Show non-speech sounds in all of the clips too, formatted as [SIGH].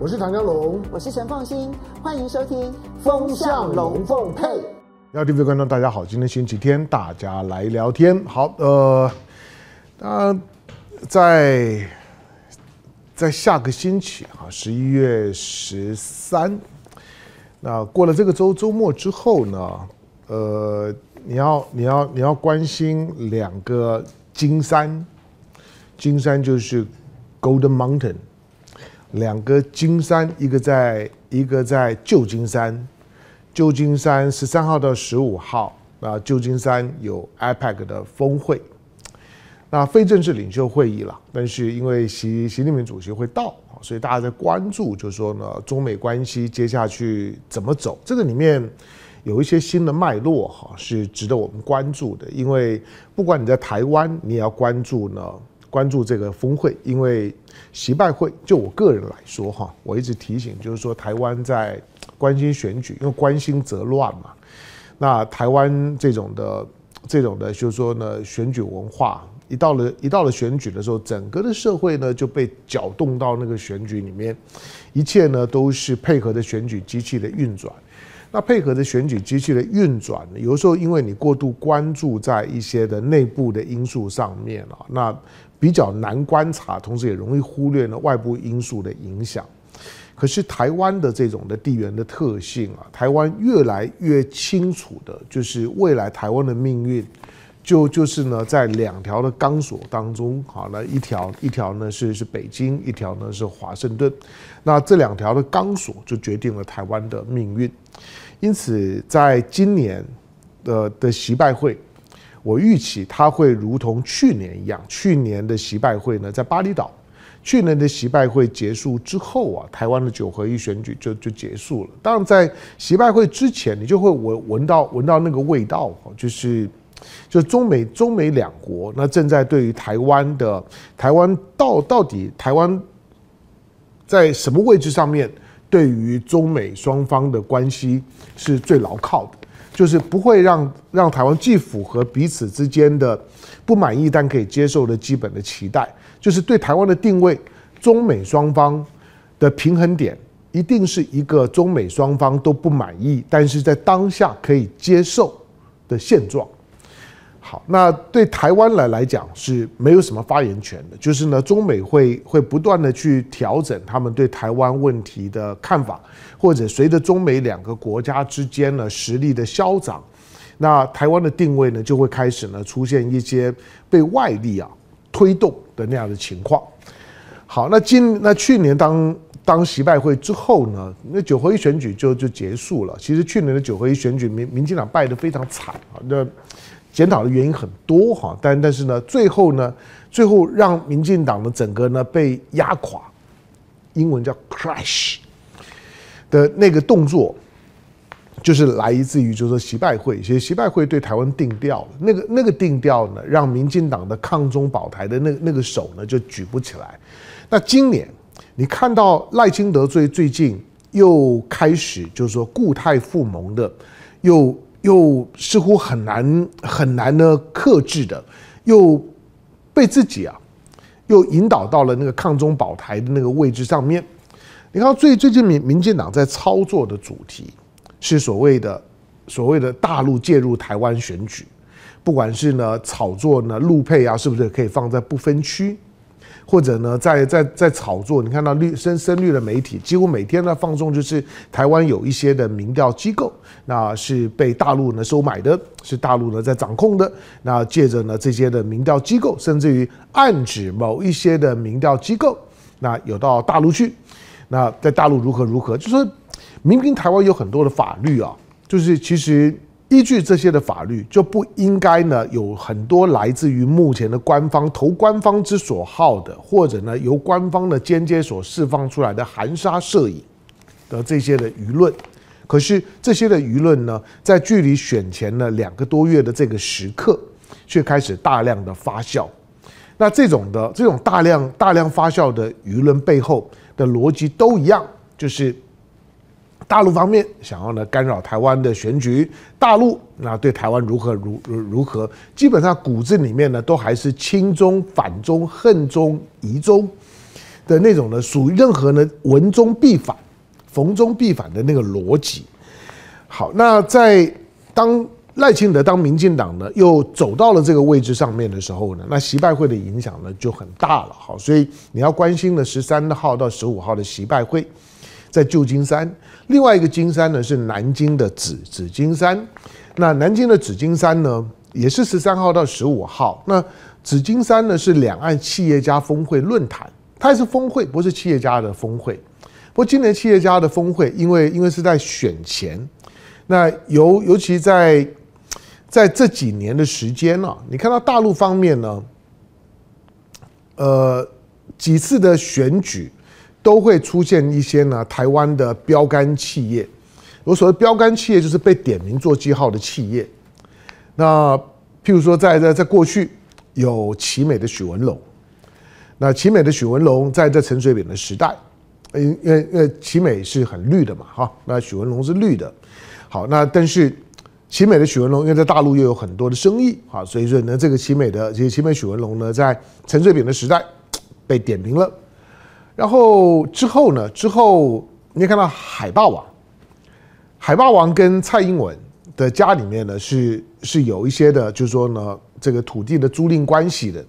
我是唐江龙，我是陈凤新，欢迎收听《风向龙凤配》。各位听众观众，大家好，今天星期天，大家来聊天。好，呃，那在在下个星期啊，十一月十三，那过了这个周周末之后呢，呃，你要你要你要关心两个金山，金山就是 Golden Mountain。两个金山，一个在一个在旧金山，旧金山十三号到十五号啊，旧金山有 APEC 的峰会，那非正式领袖会议了，但是因为习习近平主席会到，所以大家在关注，就是说呢，中美关系接下去怎么走？这个里面有一些新的脉络哈，是值得我们关注的，因为不管你在台湾，你也要关注呢。关注这个峰会，因为习拜会，就我个人来说哈，我一直提醒，就是说台湾在关心选举，因为关心则乱嘛。那台湾这种的这种的，就是说呢，选举文化一到了一到了选举的时候，整个的社会呢就被搅动到那个选举里面，一切呢都是配合着选举机器的运转。那配合着选举机器的运转，有时候因为你过度关注在一些的内部的因素上面啊，那。比较难观察，同时也容易忽略了外部因素的影响。可是台湾的这种的地缘的特性啊，台湾越来越清楚的，就是未来台湾的命运，就就是呢，在两条的钢索当中，好，那一条一条呢是是北京，一条呢是华盛顿。那这两条的钢索就决定了台湾的命运。因此，在今年的的习拜会。我预期他会如同去年一样，去年的习拜会呢，在巴厘岛，去年的习拜会结束之后啊，台湾的九合一选举就就结束了。当然，在习拜会之前，你就会闻闻到闻到那个味道，就是就中美中美两国那正在对于台湾的台湾到到底台湾在什么位置上面，对于中美双方的关系是最牢靠的。就是不会让让台湾既符合彼此之间的不满意但可以接受的基本的期待，就是对台湾的定位，中美双方的平衡点一定是一个中美双方都不满意，但是在当下可以接受的现状。好，那对台湾来来讲是没有什么发言权的，就是呢，中美会会不断的去调整他们对台湾问题的看法，或者随着中美两个国家之间呢实力的消长，那台湾的定位呢就会开始呢出现一些被外力啊推动的那样的情况。好，那今那去年当当习拜会之后呢，那九合一选举就就结束了。其实去年的九合一选举，民民进党败得非常惨啊，那。检讨的原因很多哈，但但是呢，最后呢，最后让民进党的整个呢被压垮，英文叫 crash 的那个动作，就是来自于就是说习拜会，其实习拜会对台湾定调，那个那个定调呢，让民进党的抗中保台的那那个手呢就举不起来。那今年你看到赖清德最最近又开始就是说故态复萌的，又。又似乎很难很难呢克制的，又被自己啊，又引导到了那个抗中保台的那个位置上面。你看最最近民民进党在操作的主题是所谓的所谓的大陆介入台湾选举，不管是呢炒作呢陆配啊，是不是可以放在不分区？或者呢，在在在炒作，你看到绿深深绿的媒体，几乎每天呢放送就是台湾有一些的民调机构，那是被大陆呢收买的，是大陆呢在掌控的。那借着呢这些的民调机构，甚至于暗指某一些的民调机构，那有到大陆去，那在大陆如何如何，就是说明明台湾有很多的法律啊，就是其实。依据这些的法律，就不应该呢有很多来自于目前的官方投官方之所好的，或者呢由官方的间接所释放出来的含沙射影的这些的舆论。可是这些的舆论呢，在距离选前呢两个多月的这个时刻，却开始大量的发酵。那这种的这种大量大量发酵的舆论背后的逻辑都一样，就是。大陆方面想要呢干扰台湾的选举，大陆那对台湾如何如如如何，基本上骨子里面呢都还是亲中、反中、恨中、疑中的那种呢，属于任何呢文中必反、逢中必反的那个逻辑。好，那在当赖清德当民进党呢又走到了这个位置上面的时候呢，那习拜会的影响呢就很大了。好，所以你要关心的十三号到十五号的习拜会，在旧金山，另外一个金山呢是南京的紫紫金山。那南京的紫金山呢，也是十三号到十五号。那紫金山呢是两岸企业家峰会论坛，它也是峰会，不是企业家的峰会。不过今年企业家的峰会，因为因为是在选前，那尤尤其在在这几年的时间呢、啊，你看到大陆方面呢，呃，几次的选举都会出现一些呢台湾的标杆企业。我所谓标杆企业，就是被点名做记号的企业。那譬如说在，在在在过去有奇美的许文龙，那奇美的许文龙在这陈水扁的时代，因因为因奇美是很绿的嘛，哈，那许文龙是绿的。好，那但是奇美的许文龙，因为在大陆又有很多的生意，啊，所以说呢，这个奇美的这些奇美许文龙呢，在陈水扁的时代被点名了。然后之后呢，之后你看到海霸王。海霸王跟蔡英文的家里面呢，是是有一些的，就是说呢，这个土地的租赁关系的。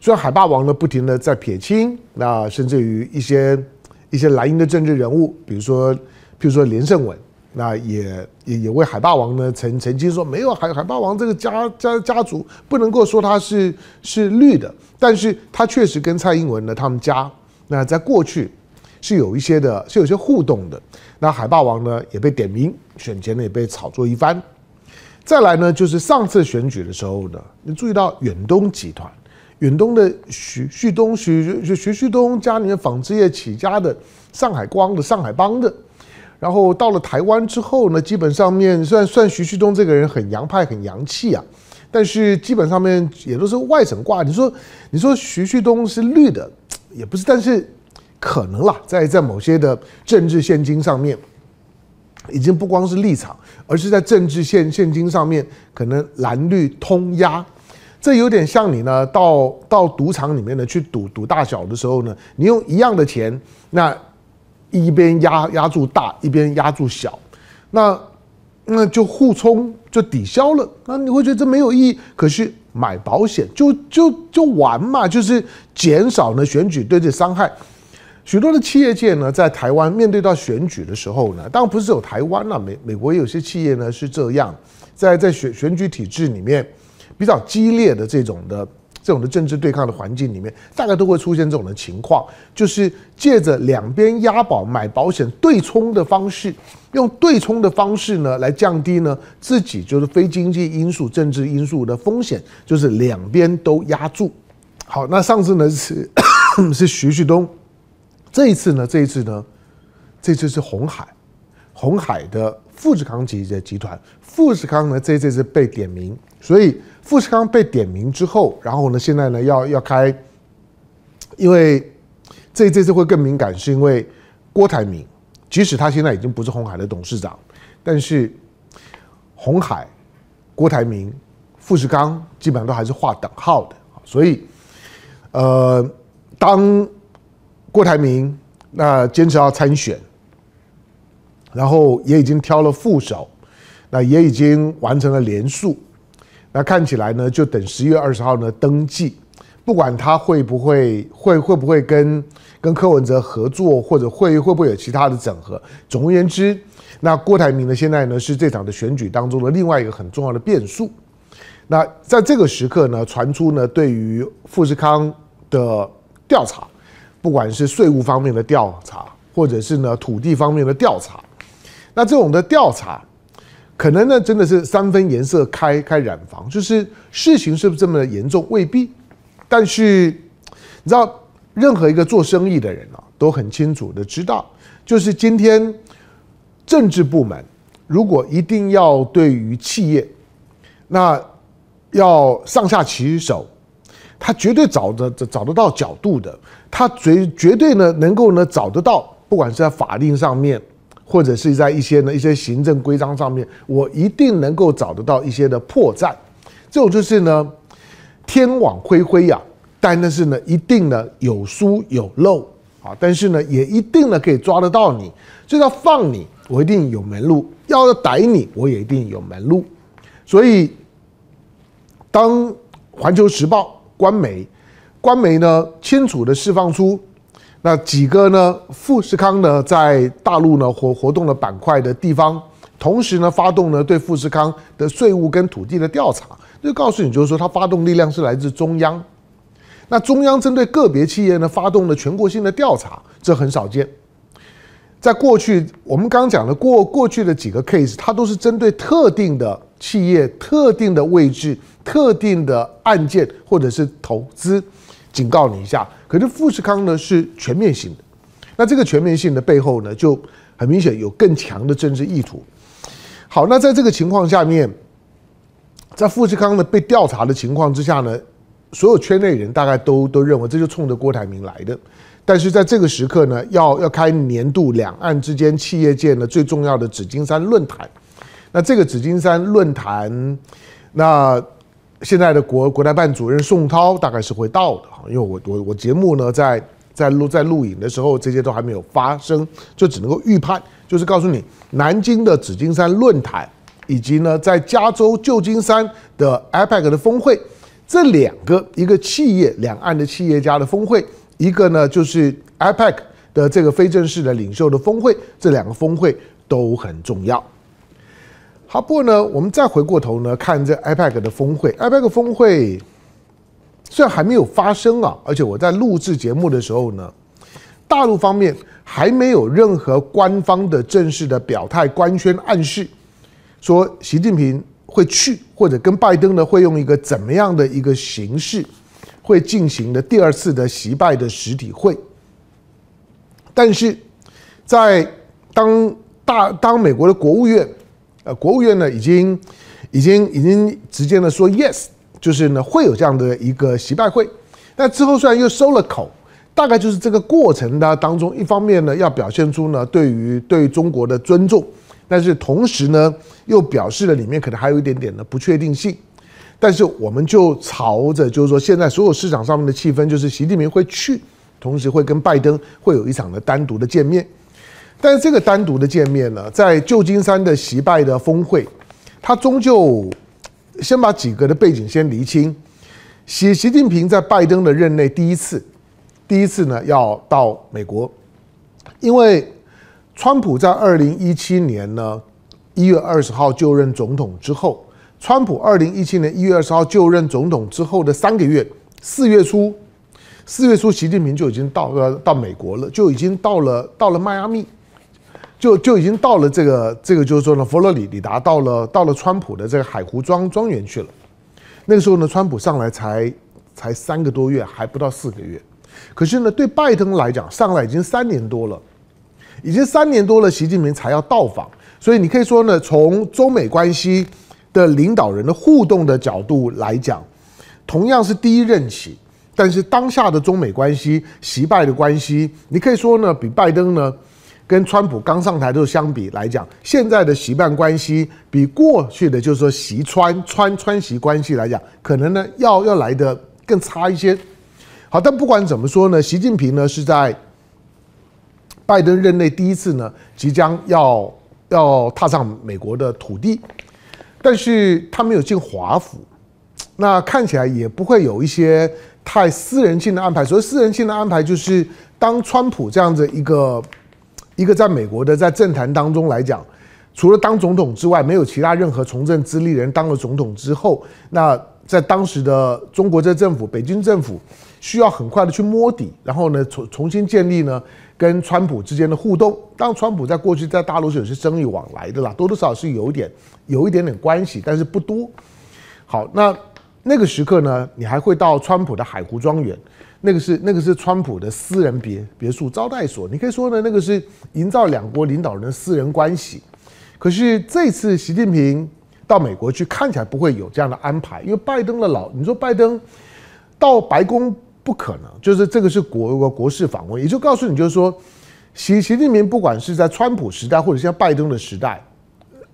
虽然海霸王呢不停的在撇清，那甚至于一些一些蓝营的政治人物，比如说，譬如说连胜文，那也也也为海霸王呢曾曾经说，没有海海霸王这个家家家族不能够说他是是绿的，但是他确实跟蔡英文呢他们家那在过去。是有一些的，是有些互动的。那海霸王呢也被点名，选前呢也被炒作一番。再来呢，就是上次选举的时候呢，你注意到远东集团，远东的徐旭东、徐徐徐旭东家里面纺织业起家的上海光的上海帮的，然后到了台湾之后呢，基本上面虽然算徐旭东这个人很洋派、很洋气啊，但是基本上面也都是外省挂。你说你说徐旭东是绿的，也不是，但是。可能啦，在在某些的政治现金上面，已经不光是立场，而是在政治现现金上面，可能蓝绿通压。这有点像你呢，到到赌场里面呢去赌赌大小的时候呢，你用一样的钱，那一边压压住大，一边压住小，那那就互冲就抵消了。那你会觉得这没有意义，可是买保险就就就玩嘛，就是减少呢选举对这伤害。许多的企业界呢，在台湾面对到选举的时候呢，当然不是有台湾了，美美国有些企业呢是这样，在在选选举体制里面比较激烈的这种的这种的政治对抗的环境里面，大概都会出现这种的情况，就是借着两边押宝买保险对冲的方式，用对冲的方式呢来降低呢自己就是非经济因素、政治因素的风险，就是两边都压住。好，那上次呢是 [COUGHS] 是徐旭东。这一次呢，这一次呢，这次是红海，红海的富士康集的集团，富士康呢，这这次被点名，所以富士康被点名之后，然后呢，现在呢要要开，因为这这次会更敏感，是因为郭台铭，即使他现在已经不是鸿海的董事长，但是鸿海、郭台铭、富士康基本上都还是划等号的，所以，呃，当。郭台铭那坚持要参选，然后也已经挑了副手，那也已经完成了连署，那看起来呢，就等十一月二十号呢登记，不管他会不会会会不会跟跟柯文哲合作，或者会会不会有其他的整合。总而言之，那郭台铭呢现在呢是这场的选举当中的另外一个很重要的变数。那在这个时刻呢，传出呢对于富士康的调查。不管是税务方面的调查，或者是呢土地方面的调查，那这种的调查，可能呢真的是三分颜色开开染房，就是事情是不是这么严重未必，但是你知道，任何一个做生意的人啊，都很清楚的知道，就是今天政治部门如果一定要对于企业，那要上下其手。他绝对找得找得到角度的，他绝绝对呢能够呢找得到，不管是在法令上面，或者是在一些呢一些行政规章上面，我一定能够找得到一些的破绽。这种就是呢天网恢恢呀，但那是呢一定呢有疏有漏啊，但是呢，也一定呢可以抓得到你，就要放你，我一定有门路；要逮你，我也一定有门路。所以，当《环球时报》官媒，官媒呢清楚地释放出那几个呢富士康呢在大陆呢活活动的板块的地方，同时呢发动呢对富士康的税务跟土地的调查，就告诉你就是说，它发动力量是来自中央。那中央针对个别企业呢发动了全国性的调查，这很少见。在过去我们刚刚讲的过过去的几个 case，它都是针对特定的企业、特定的位置、特定的案件或者是投资，警告你一下。可是富士康呢是全面性的，那这个全面性的背后呢，就很明显有更强的政治意图。好，那在这个情况下面，在富士康呢被调查的情况之下呢，所有圈内人大概都都认为这就冲着郭台铭来的，但是在这个时刻呢，要要开年度两岸之间企业界呢最重要的紫金山论坛，那这个紫金山论坛，那现在的国国台办主任宋涛大概是会到的哈，因为我我我节目呢在在录在录影的时候，这些都还没有发生，就只能够预判，就是告诉你南京的紫金山论坛，以及呢在加州旧金山的 APEC 的峰会。这两个，一个企业两岸的企业家的峰会，一个呢就是 APEC 的这个非正式的领袖的峰会，这两个峰会都很重要。好，不过呢，我们再回过头呢看这 APEC 的峰会，APEC 峰会虽然还没有发生啊，而且我在录制节目的时候呢，大陆方面还没有任何官方的正式的表态、官宣暗示，说习近平。会去或者跟拜登呢会用一个怎么样的一个形式会进行的第二次的习拜的实体会，但是在当大当美国的国务院呃国务院呢已经已经已经直接的说 yes，就是呢会有这样的一个习拜会，那之后虽然又收了口，大概就是这个过程的当中，一方面呢要表现出呢对于对中国的尊重。但是同时呢，又表示了里面可能还有一点点的不确定性。但是我们就朝着就是说，现在所有市场上面的气氛就是习近平会去，同时会跟拜登会有一场的单独的见面。但是这个单独的见面呢，在旧金山的习拜的峰会，他终究先把几个的背景先厘清。习习近平在拜登的任内第一次，第一次呢要到美国，因为。川普在二零一七年呢一月二十号就任总统之后，川普二零一七年一月二十号就任总统之后的三个月，四月初，四月初习近平就已经到呃到美国了，就已经到了到了迈阿密，就就已经到了这个这个就是说呢佛罗里达到了到了川普的这个海湖庄庄园去了。那个时候呢，川普上来才才三个多月，还不到四个月，可是呢，对拜登来讲，上来已经三年多了。已经三年多了，习近平才要到访，所以你可以说呢，从中美关系的领导人的互动的角度来讲，同样是第一任期，但是当下的中美关系、习拜的关系，你可以说呢，比拜登呢跟川普刚上台的时候相比来讲，现在的习办关系比过去的就是说习川川川习关系来讲，可能呢要要来得更差一些。好，但不管怎么说呢，习近平呢是在。拜登任内第一次呢，即将要要踏上美国的土地，但是他没有进华府，那看起来也不会有一些太私人性的安排。所谓私人性的安排，就是当川普这样子一个一个在美国的在政坛当中来讲，除了当总统之外，没有其他任何从政资历的人当了总统之后，那在当时的中国这政府，北京政府需要很快的去摸底，然后呢重重新建立呢。跟川普之间的互动，当然川普在过去在大陆是有些生意往来的啦，多多少少是有一点有一点点关系，但是不多。好，那那个时刻呢，你还会到川普的海湖庄园，那个是那个是川普的私人别别墅招待所，你可以说呢，那个是营造两国领导人的私人关系。可是这次习近平到美国去，看起来不会有这样的安排，因为拜登的老，你说拜登到白宫。不可能，就是这个是国国国事访问，也就告诉你，就是说，习习近平不管是在川普时代或者像拜登的时代，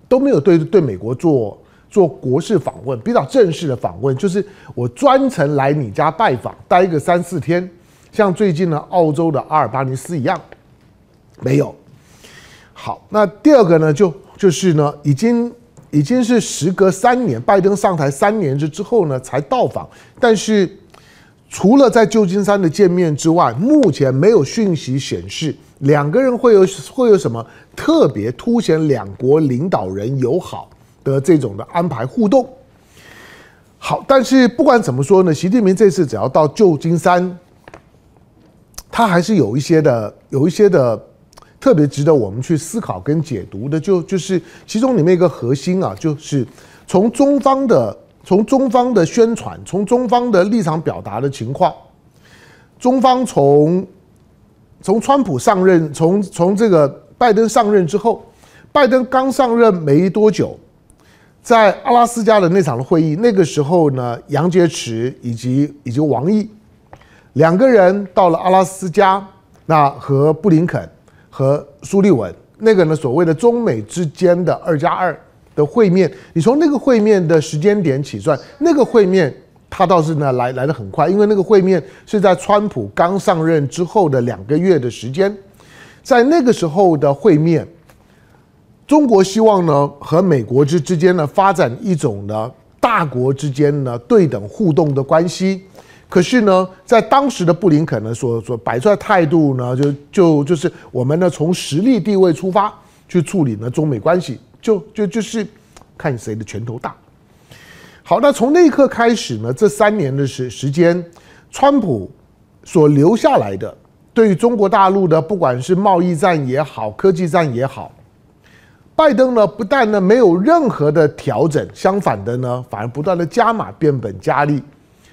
都没有对对美国做做国事访问，比较正式的访问，就是我专程来你家拜访，待个三四天，像最近呢澳洲的阿尔巴尼斯一样，没有。好，那第二个呢，就就是呢，已经已经是时隔三年，拜登上台三年之之后呢，才到访，但是除了在旧金山的见面之外，目前没有讯息显示两个人会有会有什么特别凸显两国领导人友好的这种的安排互动。好，但是不管怎么说呢，习近平这次只要到旧金山，他还是有一些的，有一些的特别值得我们去思考跟解读的，就就是其中里面一个核心啊，就是从中方的从中方的宣传，从中方的立场表达的情况，中方从从川普上任，从从这个拜登上任之后，拜登刚上任没多久。在阿拉斯加的那场的会议，那个时候呢，杨洁篪以及以及王毅两个人到了阿拉斯加，那和布林肯和苏利文那个呢所谓的中美之间的二加二的会面，你从那个会面的时间点起算，那个会面他倒是呢来来得很快，因为那个会面是在川普刚上任之后的两个月的时间，在那个时候的会面。中国希望呢和美国之之间呢发展一种呢大国之间呢对等互动的关系，可是呢在当时的布林肯呢所所摆出来态度呢就就就是我们呢从实力地位出发去处理呢中美关系，就就就是看谁的拳头大。好，那从那一刻开始呢，这三年的时时间，川普所留下来的对于中国大陆的不管是贸易战也好，科技战也好。拜登呢，不但呢没有任何的调整，相反的呢，反而不断的加码变本加厉。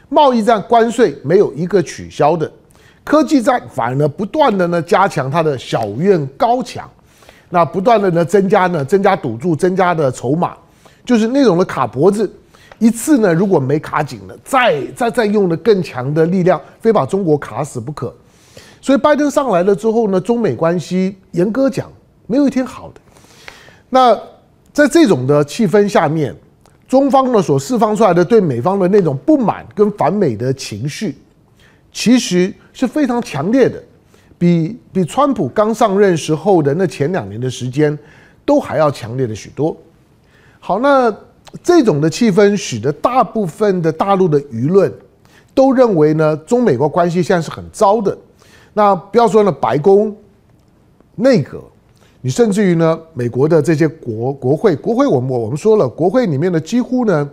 贸易战关税没有一个取消的，科技战反而呢不断的呢加强它的小院高墙，那不断的呢增加呢增加赌注，增加的筹码，就是那种的卡脖子。一次呢如果没卡紧了，再再再用的更强的力量，非把中国卡死不可。所以拜登上来了之后呢，中美关系严格讲没有一天好的。那在这种的气氛下面，中方呢所释放出来的对美方的那种不满跟反美的情绪，其实是非常强烈的，比比川普刚上任时候的那前两年的时间都还要强烈的许多。好，那这种的气氛使得大部分的大陆的舆论都认为呢，中美国关系现在是很糟的。那不要说呢，白宫、内阁。你甚至于呢，美国的这些国国会，国会我们我们说了，国会里面的几乎呢，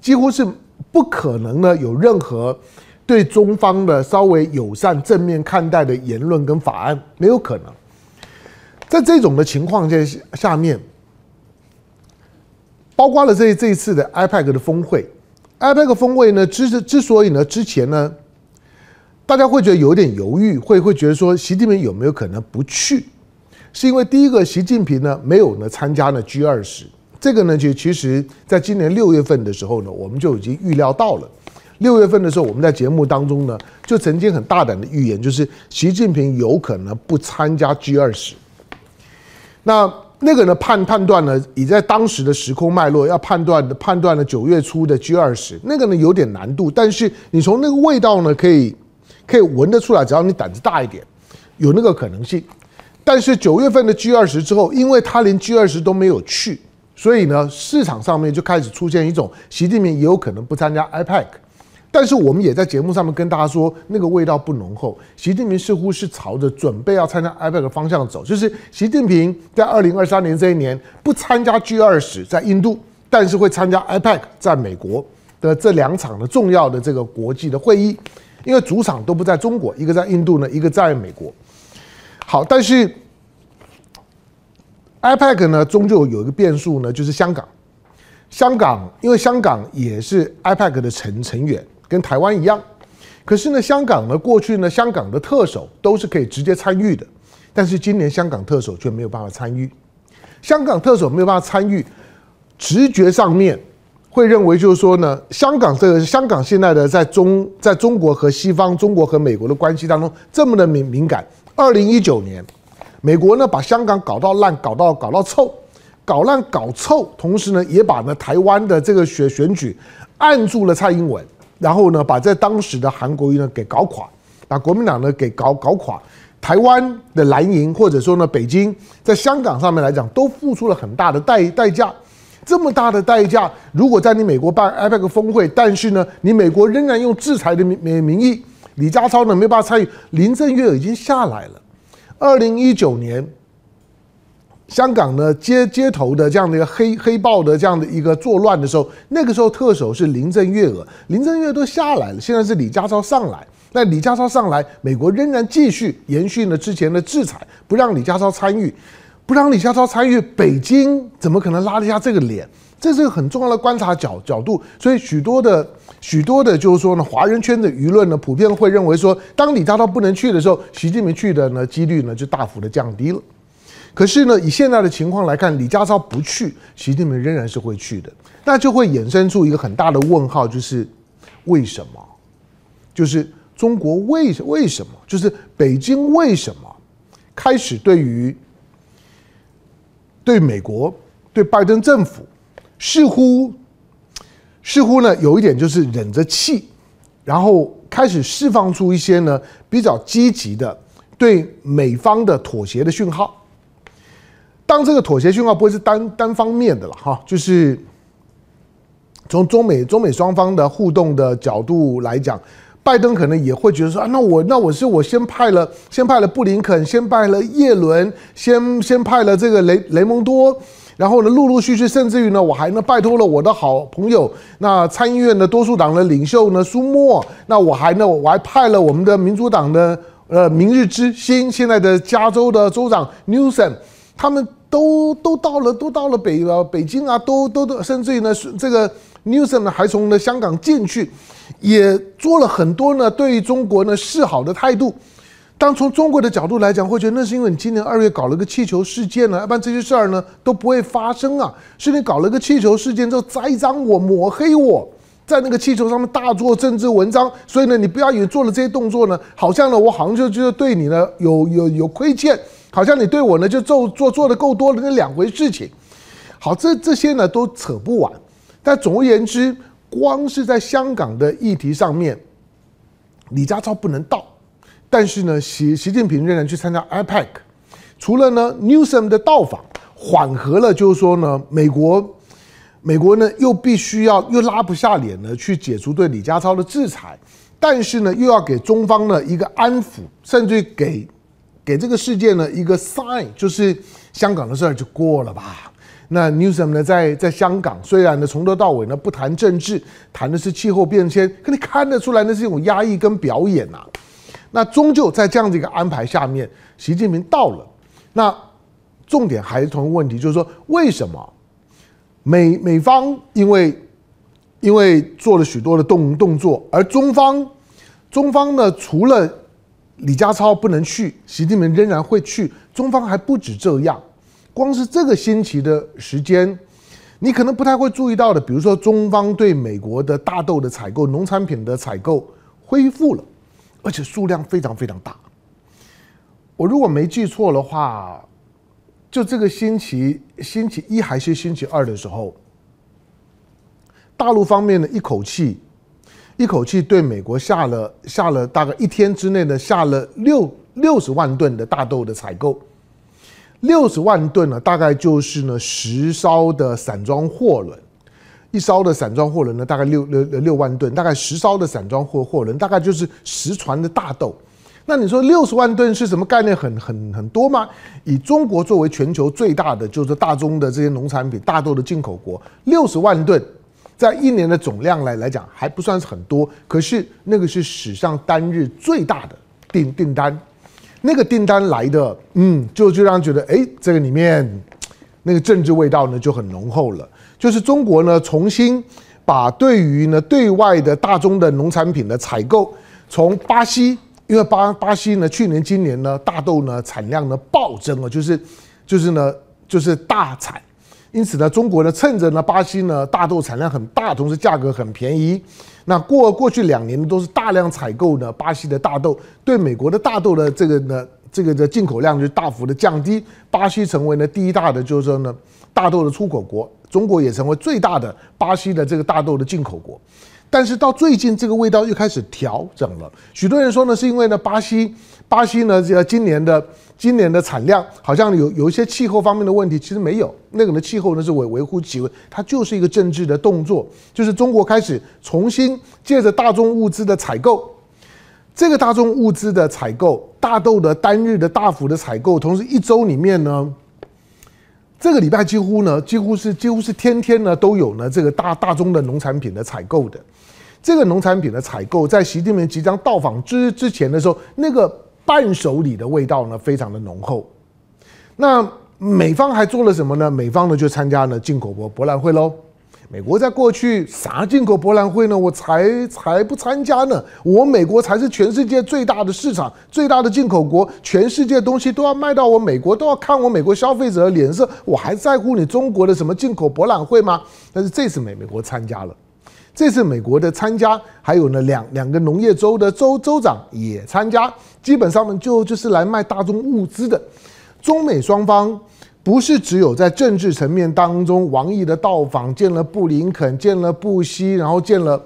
几乎是不可能呢有任何对中方的稍微友善正面看待的言论跟法案，没有可能。在这种的情况下下面，包括了这这一次的 IPEC 的峰会，IPEC 峰会呢之之所以呢之前呢，大家会觉得有点犹豫，会会觉得说习近平有没有可能不去？是因为第一个，习近平呢没有呢参加呢 G 二十，这个呢就其实在今年六月份的时候呢，我们就已经预料到了。六月份的时候，我们在节目当中呢就曾经很大胆的预言，就是习近平有可能不参加 G 二十。那那个呢判判断呢，已在当时的时空脉络要判断判断了九月初的 G 二十，那个呢有点难度，但是你从那个味道呢可以可以闻得出来，只要你胆子大一点，有那个可能性。但是九月份的 G 二十之后，因为他连 G 二十都没有去，所以呢，市场上面就开始出现一种习近平也有可能不参加 IPEC。但是我们也在节目上面跟大家说，那个味道不浓厚。习近平似乎是朝着准备要参加 IPEC 的方向走，就是习近平在二零二三年这一年不参加 G 二十在印度，但是会参加 IPEC 在美国的这两场的重要的这个国际的会议，因为主场都不在中国，一个在印度呢，一个在美国。好，但是 IPAC 呢，终究有一个变数呢，就是香港。香港因为香港也是 IPAC 的成成员，跟台湾一样。可是呢，香港呢，过去呢，香港的特首都是可以直接参与的，但是今年香港特首却没有办法参与。香港特首没有办法参与，直觉上面会认为就是说呢，香港这个香港现在的在中在中国和西方、中国和美国的关系当中这么的敏敏感。二零一九年，美国呢把香港搞到烂，搞到搞到臭，搞烂搞臭，同时呢也把呢台湾的这个选选举按住了蔡英文，然后呢把在当时的韩国瑜呢给搞垮，把国民党呢给搞搞垮。台湾的蓝营或者说呢北京，在香港上面来讲，都付出了很大的代代价。这么大的代价，如果在你美国办 APEC 峰会，但是呢，你美国仍然用制裁的名名名义，李家超呢没办法参与，林郑月娥已经下来了。二零一九年，香港呢街街头的这样的一个黑黑暴的这样的一个作乱的时候，那个时候特首是林郑月娥，林郑月娥都下来了，现在是李家超上来。那李家超上来，美国仍然继续延续了之前的制裁，不让李家超参与，不让李家超参与，北京怎么可能拉得下这个脸？这是个很重要的观察角角度。所以许多的许多的，就是说呢，华人圈的舆论呢，普遍会认为说，当李家超不能去的时候，习近平去的呢几率呢就大幅的降低了。可是呢，以现在的情况来看，李家超不去，习近平仍然是会去的，那就会衍生出一个很大的问号，就是为什么？就是。中国为为什么就是北京为什么开始对于对美国对拜登政府似乎似乎呢有一点就是忍着气，然后开始释放出一些呢比较积极的对美方的妥协的讯号。当这个妥协讯号不会是单单方面的了哈，就是从中美中美双方的互动的角度来讲。拜登可能也会觉得说啊，那我那我是我先派了先派了布林肯，先派了叶伦，先先派了这个雷雷蒙多，然后呢，陆陆续续，甚至于呢，我还呢拜托了我的好朋友，那参议院的多数党的领袖呢舒默，那我还呢我还派了我们的民主党的呃明日之星，现在的加州的州长 Newsom，他们都都到了都到了北呃北京啊，都都都甚至于呢这个 Newsom 呢还从呢香港进去。也做了很多呢，对中国呢示好的态度。当从中国的角度来讲，会觉得那是因为你今年二月搞了个气球事件呢，要不然这些事儿呢都不会发生啊。是你搞了个气球事件之后栽赃我、抹黑我，在那个气球上面大做政治文章。所以呢，你不要以为做了这些动作呢，好像呢我好像就就对你呢有有有亏欠，好像你对我呢就做做做的够多了，那两回事情。好，这这些呢都扯不完。但总而言之。光是在香港的议题上面，李家超不能到，但是呢，习习近平仍然去参加 APEC。除了呢，Newsom 的到访缓和了，就是说呢，美国美国呢又必须要又拉不下脸呢去解除对李家超的制裁，但是呢又要给中方呢一个安抚，甚至于给给这个世界呢一个 sign，就是香港的事儿就过了吧。那 Newsom 呢，在在香港，虽然呢从头到尾呢不谈政治，谈的是气候变迁，可你看得出来那是一种压抑跟表演呐、啊。那终究在这样的一个安排下面，习近平到了。那重点还是同一个问题，就是说为什么美美方因为因为做了许多的动动作，而中方中方呢除了李家超不能去，习近平仍然会去。中方还不止这样。光是这个星期的时间，你可能不太会注意到的，比如说中方对美国的大豆的采购、农产品的采购恢复了，而且数量非常非常大。我如果没记错的话，就这个星期星期一还是星期二的时候，大陆方面呢一口气一口气对美国下了下了大概一天之内呢下了六六十万吨的大豆的采购。六十万吨呢，大概就是呢十艘的散装货轮，一艘的散装货轮呢大概六六六万吨，大概十艘的散装货货轮大概就是十船的大豆。那你说六十万吨是什么概念？很很很多吗？以中国作为全球最大的就是大宗的这些农产品大豆的进口国，六十万吨在一年的总量来来讲还不算是很多，可是那个是史上单日最大的订订单。那个订单来的，嗯，就就让人觉得，哎，这个里面那个政治味道呢就很浓厚了。就是中国呢重新把对于呢对外的大宗的农产品的采购，从巴西，因为巴巴西呢去年今年呢大豆呢产量呢暴增啊，就是就是呢就是大产，因此呢中国呢趁着呢巴西呢大豆产量很大，同时价格很便宜。那过过去两年都是大量采购呢巴西的大豆，对美国的大豆的这个呢这个的进口量就大幅的降低，巴西成为呢第一大的就是说呢大豆的出口国，中国也成为最大的巴西的这个大豆的进口国。但是到最近这个味道又开始调整了。许多人说呢，是因为呢巴西巴西呢这今年的今年的产量好像有有一些气候方面的问题，其实没有，那个的气候呢是维维护其位，它就是一个政治的动作，就是中国开始重新借着大宗物资的采购，这个大宗物资的采购，大豆的单日的大幅的采购，同时一周里面呢。这个礼拜几乎呢，几乎是几乎是天天呢都有呢这个大大宗的农产品的采购的。这个农产品的采购，在习近平即将到访之之前的时候，那个伴手礼的味道呢非常的浓厚。那美方还做了什么呢？美方呢就参加了进口博博览会喽。美国在过去啥进口博览会呢？我才才不参加呢！我美国才是全世界最大的市场，最大的进口国，全世界东西都要卖到我美国，都要看我美国消费者的脸色，我还在乎你中国的什么进口博览会吗？但是这次美美国参加了，这次美国的参加，还有呢两两个农业州的州州长也参加，基本上呢就就是来卖大宗物资的，中美双方。不是只有在政治层面当中，王毅的到访见了布林肯，见了布希，然后见了，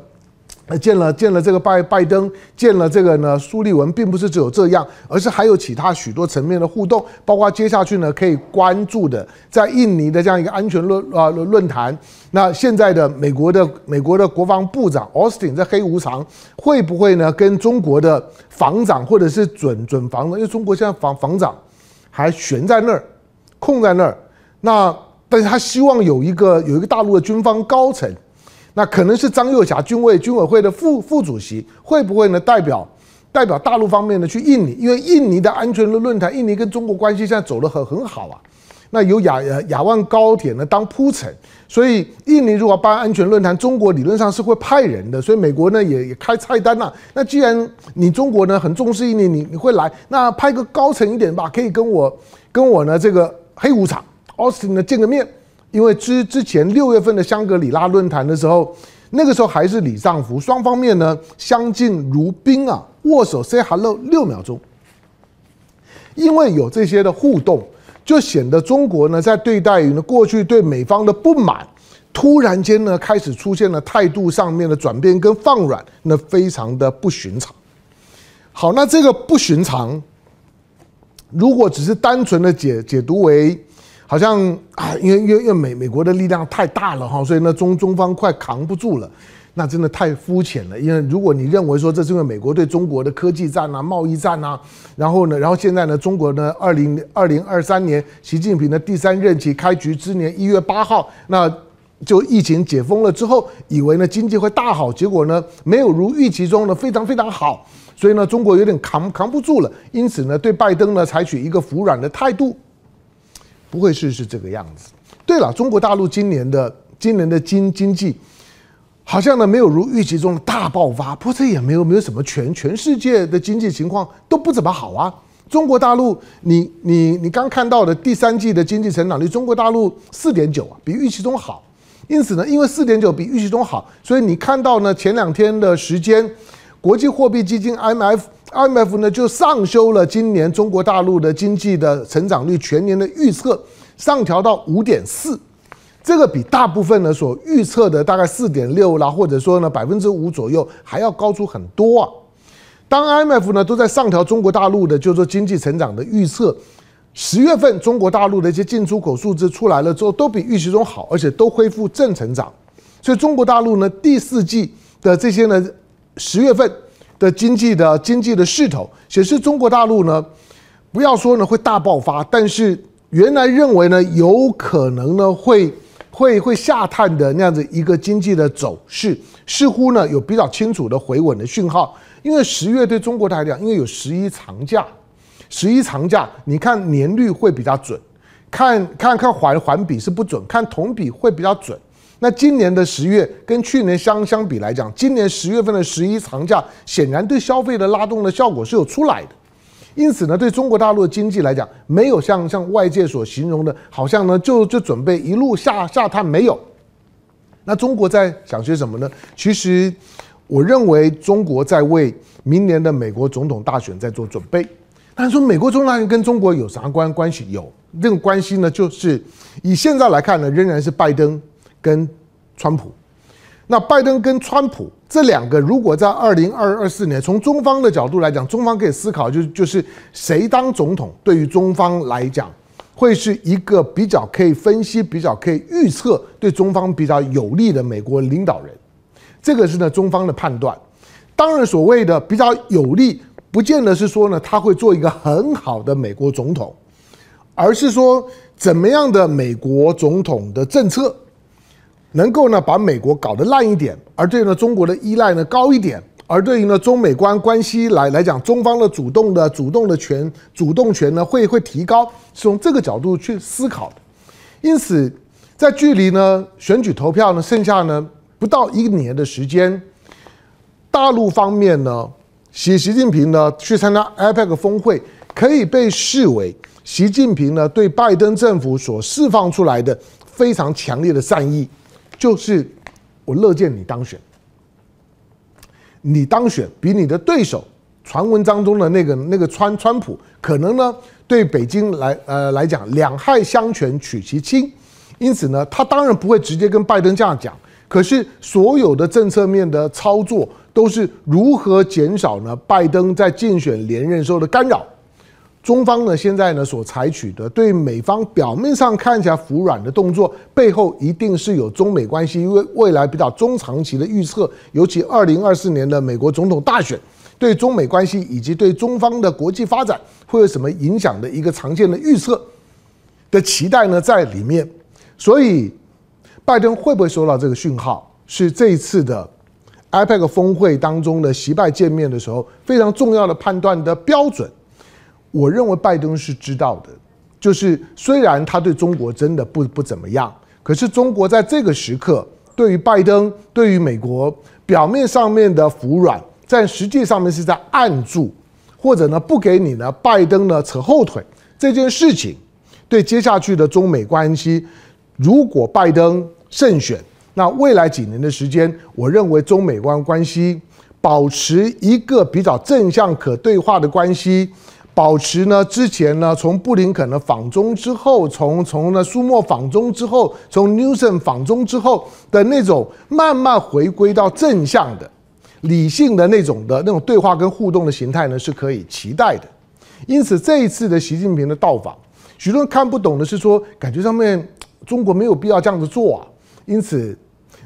呃，见了见了这个拜拜登，见了这个呢苏利文，并不是只有这样，而是还有其他许多层面的互动，包括接下去呢可以关注的，在印尼的这样一个安全论啊论坛，那现在的美国的美国的国防部长奥斯汀在黑无常会不会呢跟中国的防长或者是准准防呢，因为中国现在防防长还悬在那儿。空在那儿，那但是他希望有一个有一个大陆的军方高层，那可能是张又侠军委军委会的副副主席，会不会呢代表代表大陆方面呢去印尼？因为印尼的安全的论坛，印尼跟中国关系现在走得很很好啊。那有亚亚万高铁呢当铺陈，所以印尼如果办安全论坛，中国理论上是会派人的，所以美国呢也也开菜单了。那既然你中国呢很重视印尼，你你会来，那派个高层一点吧，可以跟我跟我呢这个。黑无常，奥斯汀呢见个面，因为之之前六月份的香格里拉论坛的时候，那个时候还是李尚福，双方面呢相敬如宾啊，握手 say hello 六秒钟。因为有这些的互动，就显得中国呢在对待于呢过去对美方的不满，突然间呢开始出现了态度上面的转变跟放软，那非常的不寻常。好，那这个不寻常。如果只是单纯的解解读为，好像啊，因为因为因为美美国的力量太大了哈，所以呢中中方快扛不住了，那真的太肤浅了。因为如果你认为说这是因为美国对中国的科技战啊、贸易战啊，然后呢，然后现在呢，中国呢，二零二零二三年习近平的第三任期开局之年一月八号，那就疫情解封了之后，以为呢经济会大好，结果呢没有如预期中的非常非常好。所以呢，中国有点扛扛不住了，因此呢，对拜登呢采取一个服软的态度，不会是是这个样子。对了，中国大陆今年的今年的经经济好像呢没有如预期中的大爆发，不过这也没有没有什么全全世界的经济情况都不怎么好啊。中国大陆，你你你刚看到的第三季的经济成长率，中国大陆四点九啊，比预期中好。因此呢，因为四点九比预期中好，所以你看到呢前两天的时间。国际货币基金 IMF，IMF 呢就上修了今年中国大陆的经济的成长率全年的预测，上调到五点四，这个比大部分呢所预测的大概四点六啦，或者说呢百分之五左右还要高出很多啊。当 IMF 呢都在上调中国大陆的就是说经济成长的预测，十月份中国大陆的一些进出口数字出来了之后，都比预期中好，而且都恢复正成长，所以中国大陆呢第四季的这些呢。十月份的经济的经济的势头显示，中国大陆呢，不要说呢会大爆发，但是原来认为呢有可能呢会会会下探的那样子一个经济的走势，似乎呢有比较清楚的回稳的讯号。因为十月对中国来讲，因为有十一长假，十一长假，你看年率会比较准，看看看环环比是不准，看同比会比较准。那今年的十月跟去年相相比来讲，今年十月份的十一长假显然对消费的拉动的效果是有出来的，因此呢，对中国大陆的经济来讲，没有像像外界所形容的，好像呢就就准备一路下下探没有。那中国在想些什么呢？其实我认为中国在为明年的美国总统大选在做准备。但是说美国总统大选跟中国有啥关关系？有这个关系呢，就是以现在来看呢，仍然是拜登。跟川普，那拜登跟川普这两个如果在二零二二四年，从中方的角度来讲，中方可以思考，就就是谁当总统，对于中方来讲，会是一个比较可以分析、比较可以预测、对中方比较有利的美国领导人。这个是呢中方的判断。当然，所谓的比较有利，不见得是说呢他会做一个很好的美国总统，而是说怎么样的美国总统的政策。能够呢把美国搞得烂一点，而对呢中国的依赖呢高一点，而对于呢中美关关系来来讲，中方的主动的主动的权主动权呢会会提高，是从这个角度去思考的。因此，在距离呢选举投票呢剩下呢不到一年的时间，大陆方面呢习习近平呢去参加 APEC 峰会，可以被视为习近平呢对拜登政府所释放出来的非常强烈的善意。就是我乐见你当选，你当选比你的对手传闻当中的那个那个川川普可能呢对北京来呃来讲两害相权取其轻，因此呢他当然不会直接跟拜登这样讲，可是所有的政策面的操作都是如何减少呢拜登在竞选连任时候的干扰。中方呢，现在呢所采取的对美方表面上看起来服软的动作，背后一定是有中美关系，因为未来比较中长期的预测，尤其二零二四年的美国总统大选，对中美关系以及对中方的国际发展会有什么影响的一个常见的预测的期待呢，在里面。所以，拜登会不会收到这个讯号，是这一次的 APEC 峰会当中的习拜见面的时候非常重要的判断的标准。我认为拜登是知道的，就是虽然他对中国真的不不怎么样，可是中国在这个时刻对于拜登、对于美国表面上面的服软，在实际上面是在按住，或者呢不给你呢拜登呢扯后腿这件事情，对接下去的中美关系，如果拜登胜选，那未来几年的时间，我认为中美关关系保持一个比较正向可对话的关系。保持呢？之前呢？从布林肯的访中之后，从从呢苏莫访中之后，从 Newson 访中之后的那种慢慢回归到正向的、理性的那种的那种对话跟互动的形态呢，是可以期待的。因此，这一次的习近平的到访，许多人看不懂的是说，感觉上面中国没有必要这样子做啊。因此，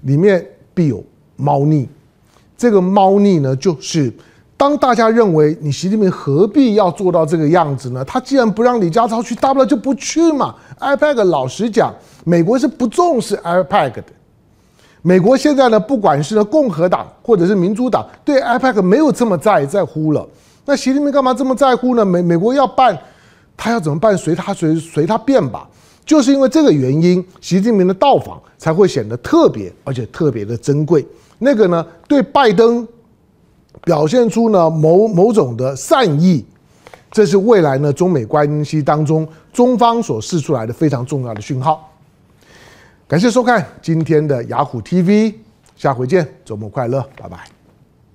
里面必有猫腻。这个猫腻呢，就是。当大家认为你习近平何必要做到这个样子呢？他既然不让李家超去，大不了就不去嘛。IPAC 老实讲，美国是不重视 IPAC 的。美国现在呢，不管是共和党或者是民主党，对 IPAC 没有这么在在乎了。那习近平干嘛这么在乎呢？美美国要办，他要怎么办？随他随随他便吧。就是因为这个原因，习近平的到访才会显得特别而且特别的珍贵。那个呢，对拜登。表现出呢某某种的善意，这是未来呢中美关系当中中方所释出来的非常重要的讯号。感谢收看今天的雅虎 TV，下回见，周末快乐，拜拜。